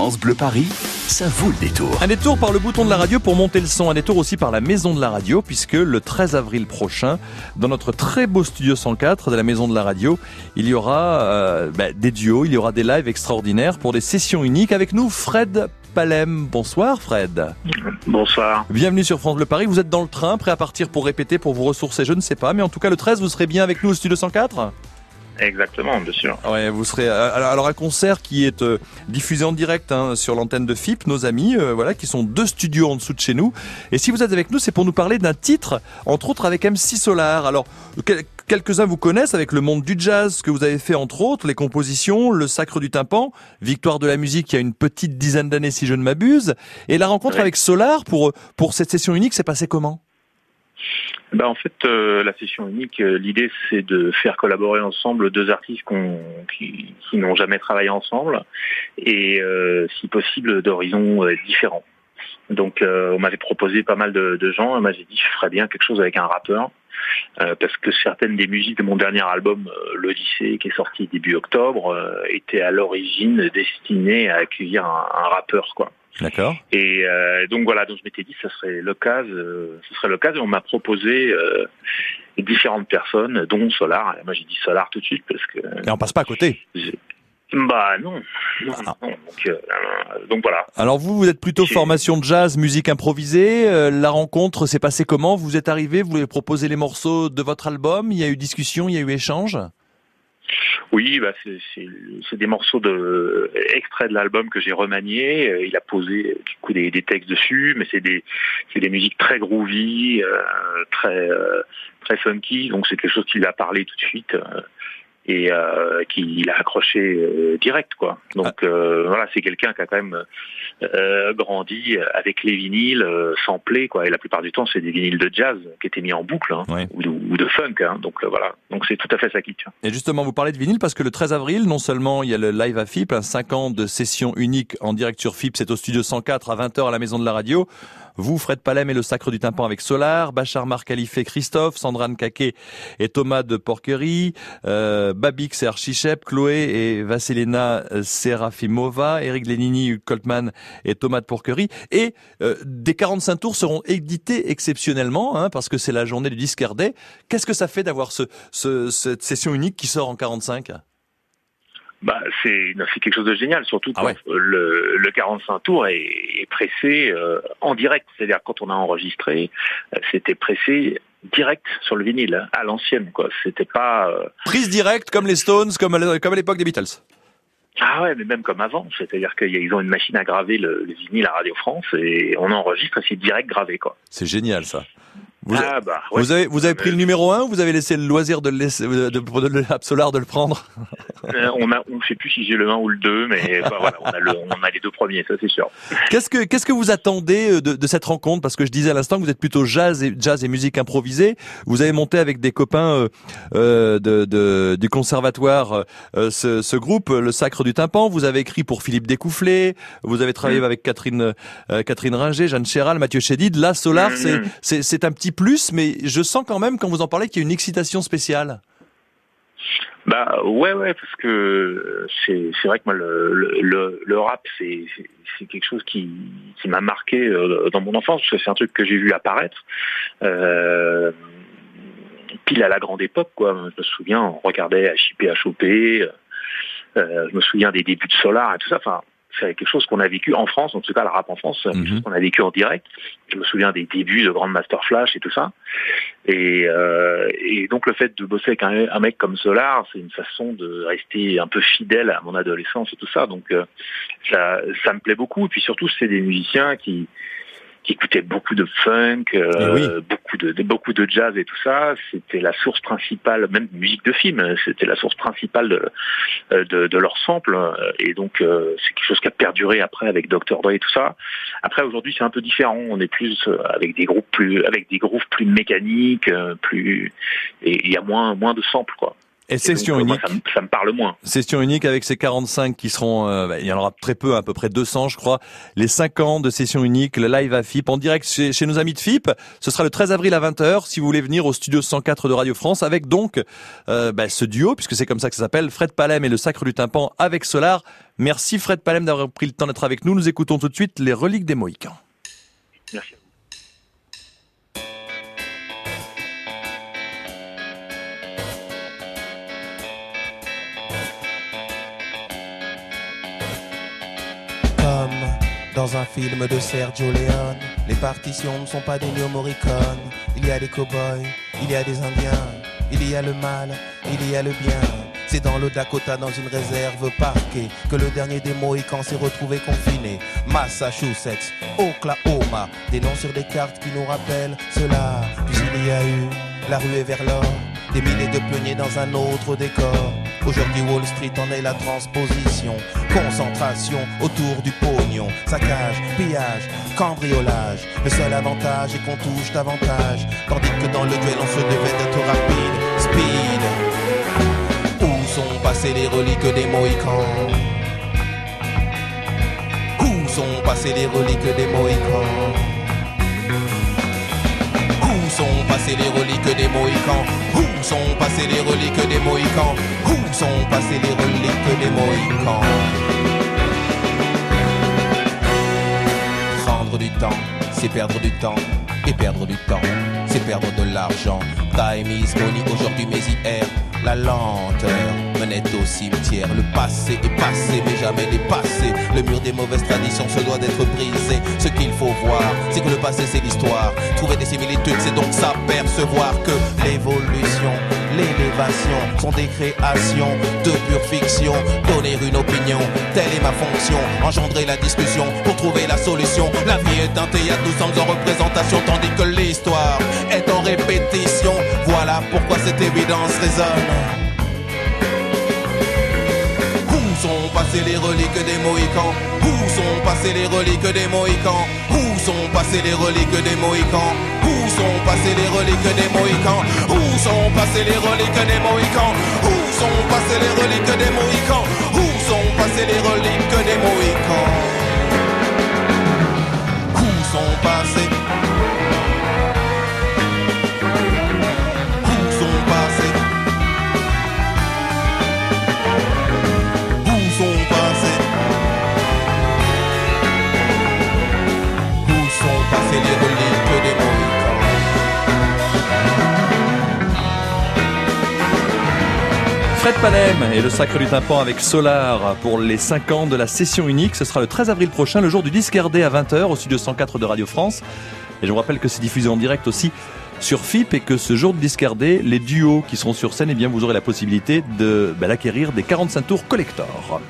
France Bleu Paris, ça vaut le détour. Un détour par le bouton de la radio pour monter le son, un détour aussi par la maison de la radio, puisque le 13 avril prochain, dans notre très beau studio 104 de la maison de la radio, il y aura euh, bah, des duos, il y aura des lives extraordinaires pour des sessions uniques. Avec nous, Fred Palem. Bonsoir Fred. Bonsoir. Bienvenue sur France Bleu Paris. Vous êtes dans le train, prêt à partir pour répéter, pour vous ressourcer, je ne sais pas, mais en tout cas le 13, vous serez bien avec nous au studio 104 Exactement, bien sûr. Ouais, vous serez euh, alors un concert qui est euh, diffusé en direct hein, sur l'antenne de FIP, nos amis, euh, voilà, qui sont deux studios en dessous de chez nous. Et si vous êtes avec nous, c'est pour nous parler d'un titre, entre autres avec MC Solar. Alors quelques-uns vous connaissent avec le monde du jazz, ce que vous avez fait entre autres, les compositions, le Sacre du tympan, Victoire de la musique il y a une petite dizaine d'années si je ne m'abuse, et la rencontre avec Solar pour pour cette session unique, s'est passé comment? Bah en fait, euh, la session unique, euh, l'idée c'est de faire collaborer ensemble deux artistes qui, qui n'ont jamais travaillé ensemble et euh, si possible d'horizons différents. Donc on m'avait proposé pas mal de, de gens, moi j'ai dit je ferais bien quelque chose avec un rappeur. parce que certaines des musiques de mon dernier album, L'Odyssée, qui est sorti début octobre, étaient à l'origine destinées à accueillir un, un rappeur, quoi. D'accord. Et euh, donc voilà, donc je m'étais dit, ça serait l'occasion, euh, ce serait l'occasion. On m'a proposé euh, différentes personnes, dont Solar. moi, j'ai dit Solar tout de suite parce que. Et on passe pas à côté. Bah non. Ah. Donc, euh, donc, voilà. Alors vous, vous êtes plutôt formation de jazz, musique improvisée. Euh, la rencontre s'est passée comment? Vous êtes arrivé, vous avez proposé les morceaux de votre album. Il y a eu discussion, il y a eu échange? Oui, bah c'est des morceaux de extraits de l'album que j'ai remanié. Euh, il a posé du des, textes dessus, mais c'est des des musiques très groovy, euh, très euh, très funky. Donc c'est quelque chose qui l'a parlé tout de suite et euh, qu'il a accroché euh, direct quoi. Donc ah. euh, voilà, c'est quelqu'un qui a quand même euh, grandi avec les vinyles euh, samplés quoi. Et la plupart du temps, c'est des vinyles de jazz qui étaient mis en boucle hein, ou, de, ou, de, funk. Hein. Donc voilà, donc c'est tout à fait ça qui tient. Et justement, vous parlez de vinyle parce que le 13 avril, non seulement il y a le live à FIP, un 5 ans de session unique en direct sur FIP, c'est au studio 104 à 20h à la maison de la radio. Vous, Fred Palem et le Sacre du Tympan avec Solar, Bachar Mar Khalife Christophe, Sandrine Kaké et Thomas de Porquerie, euh, Babix et Archichep, Chloé et Vasilena Serafimova, Eric Lenini, Coltman et Thomas de Porquerie. Et euh, des 45 tours seront édités exceptionnellement, hein, parce que c'est la journée du disque Qu'est-ce que ça fait d'avoir ce, ce, cette session unique qui sort en 45 bah, c'est quelque chose de génial, surtout ah quand le, le 45 tours est, est pressé euh, en direct. C'est-à-dire quand on a enregistré, euh, c'était pressé direct sur le vinyle, hein, à l'ancienne. quoi. C'était pas... Euh, Prise directe comme les Stones, comme à, comme à l'époque des Beatles ah ouais, mais même comme avant, c'est-à-dire qu'ils ont une machine à graver le, le vinyle à Radio France et on enregistre et c'est direct gravé quoi. C'est génial ça. Vous, ah bah, vous avez vous avez pris le numéro 1 ou vous avez laissé le loisir de le laisser de, de, de, de le prendre? Euh, On a on sait plus si j'ai le 1 ou le 2 mais bah, voilà, on a le, on a les deux premiers, ça c'est sûr. Qu'est-ce que qu'est-ce que vous attendez euh, de, de cette rencontre? Parce que je disais à l'instant que vous êtes plutôt jazz et jazz et musique improvisée, vous avez monté avec des copains euh, euh de, de, du conservatoire euh, ce, ce, groupe le Sacre du tympan, vous avez écrit pour Philippe Découfflé, vous avez travaillé mmh. avec Catherine Catherine Ringer, Jeanne Chéral, Mathieu Chédid, là Solar, mmh. c'est c'est un petit plus, mais je sens quand même, quand vous en parlez, qu'il y a une excitation spéciale. Bah ouais ouais parce que c'est vrai que moi le le, le rap c'est c'est quelque chose qui qui m'a marqué euh, dans mon enfance parce que c'est un truc que j'ai vu apparaître euh, pile à la grande époque quoi je me souviens on regardait HIP HOP euh, je me souviens des débuts de Solar et tout ça c'est quelque chose qu'on a vécu en France, en tout cas le rap en France, quelque chose mhm. qu'on a vécu en direct. Je me souviens des débuts de Grand Master Flash et tout ça. Et, euh, et donc le fait de bosser avec un, un mec comme Solar, c'est une façon de rester un peu fidèle à mon adolescence et tout ça. Donc euh, ça, ça me plaît beaucoup. Et puis surtout, c'est des musiciens qui qui écoutait beaucoup de funk, euh, eh beaucoup de, beaucoup de jazz et tout ça. C'était la source principale, même musique de film, c'était la source principale de, euh, de, de leur sample. Et donc euh, c'est quelque chose qui a perduré après avec Dr Dre et tout ça. Après aujourd'hui c'est un peu différent. On est plus avec des groupes plus, avec des groupes plus mécaniques, plus et il y a moins moins de samples quoi. Et session donc, euh, moi, unique. ça, me, ça me parle moins. Session unique avec ces 45 qui seront, euh, bah, il y en aura très peu, à peu près 200 je crois. Les 5 ans de session unique, le live à FIP en direct chez, chez nos amis de FIP. Ce sera le 13 avril à 20h si vous voulez venir au studio 104 de Radio France avec donc euh, bah, ce duo, puisque c'est comme ça que ça s'appelle, Fred Palem et le Sacre du Tympan avec Solar. Merci Fred Palem d'avoir pris le temps d'être avec nous. Nous écoutons tout de suite les reliques des Mohicans. Merci. Comme dans un film de Sergio Leone, les partitions ne sont pas des New Morricone. Il y a des cow-boys, il y a des Indiens, il y a le mal, il y a le bien. C'est dans le Dakota, dans une réserve parquée, que le dernier des Mohicans s'est retrouvé confiné. Massachusetts, Oklahoma, des noms sur des cartes qui nous rappellent cela. Puis il y a eu la ruée vers l'or, des milliers de pionniers dans un autre décor. Aujourd'hui Wall Street en est la transposition. Concentration autour du pognon. Saccage, pillage, cambriolage. Le seul avantage est qu'on touche davantage. Tandis que dans le duel on se devait d'être rapide. Speed. Où sont passées les reliques des Mohicans? Où sont passées les reliques des Mohicans? Passées les reliques des Mohicans Où sont passées les reliques des Mohicans? Où sont passées les reliques des Mohicans? Prendre du temps, c'est perdre du temps. Et perdre du temps, c'est perdre de l'argent. Time is money aujourd'hui, mais hier, la lenteur menait au cimetière. Le passé est passé, mais jamais dépassé. Le mur des mauvaises traditions se doit d'être brisé. Ce qu'il faut voir, c'est que le passé, c'est l'histoire. Trouver des similitudes, c'est donc s'apercevoir que l'évolution, l'élévation sont des créations de pure fiction. Donner une opinion, telle est ma fonction. Engendrer la discussion pour trouver la solution. La vie est un théâtre, nous sommes en représentation, tandis que l'histoire est en répétition. Voilà pourquoi cette évidence résonne. Sont passées les reliques des Mohicans. Où sont passées les reliques des Mohicans. Où sont passées les reliques des Mohicans. Où sont passées les reliques des Mohicans. Où sont passées les reliques des Mohicans. Où sont passées les reliques des Mohicans. Où sont passées les reliques Fred et le Sacre du Tympan avec Solar pour les 5 ans de la session unique. Ce sera le 13 avril prochain, le jour du disque RD à 20h au studio 104 de Radio France. Et je vous rappelle que c'est diffusé en direct aussi sur FIP et que ce jour de disque RD, les duos qui seront sur scène, eh bien, vous aurez la possibilité de bah, d'acquérir des 45 tours collector.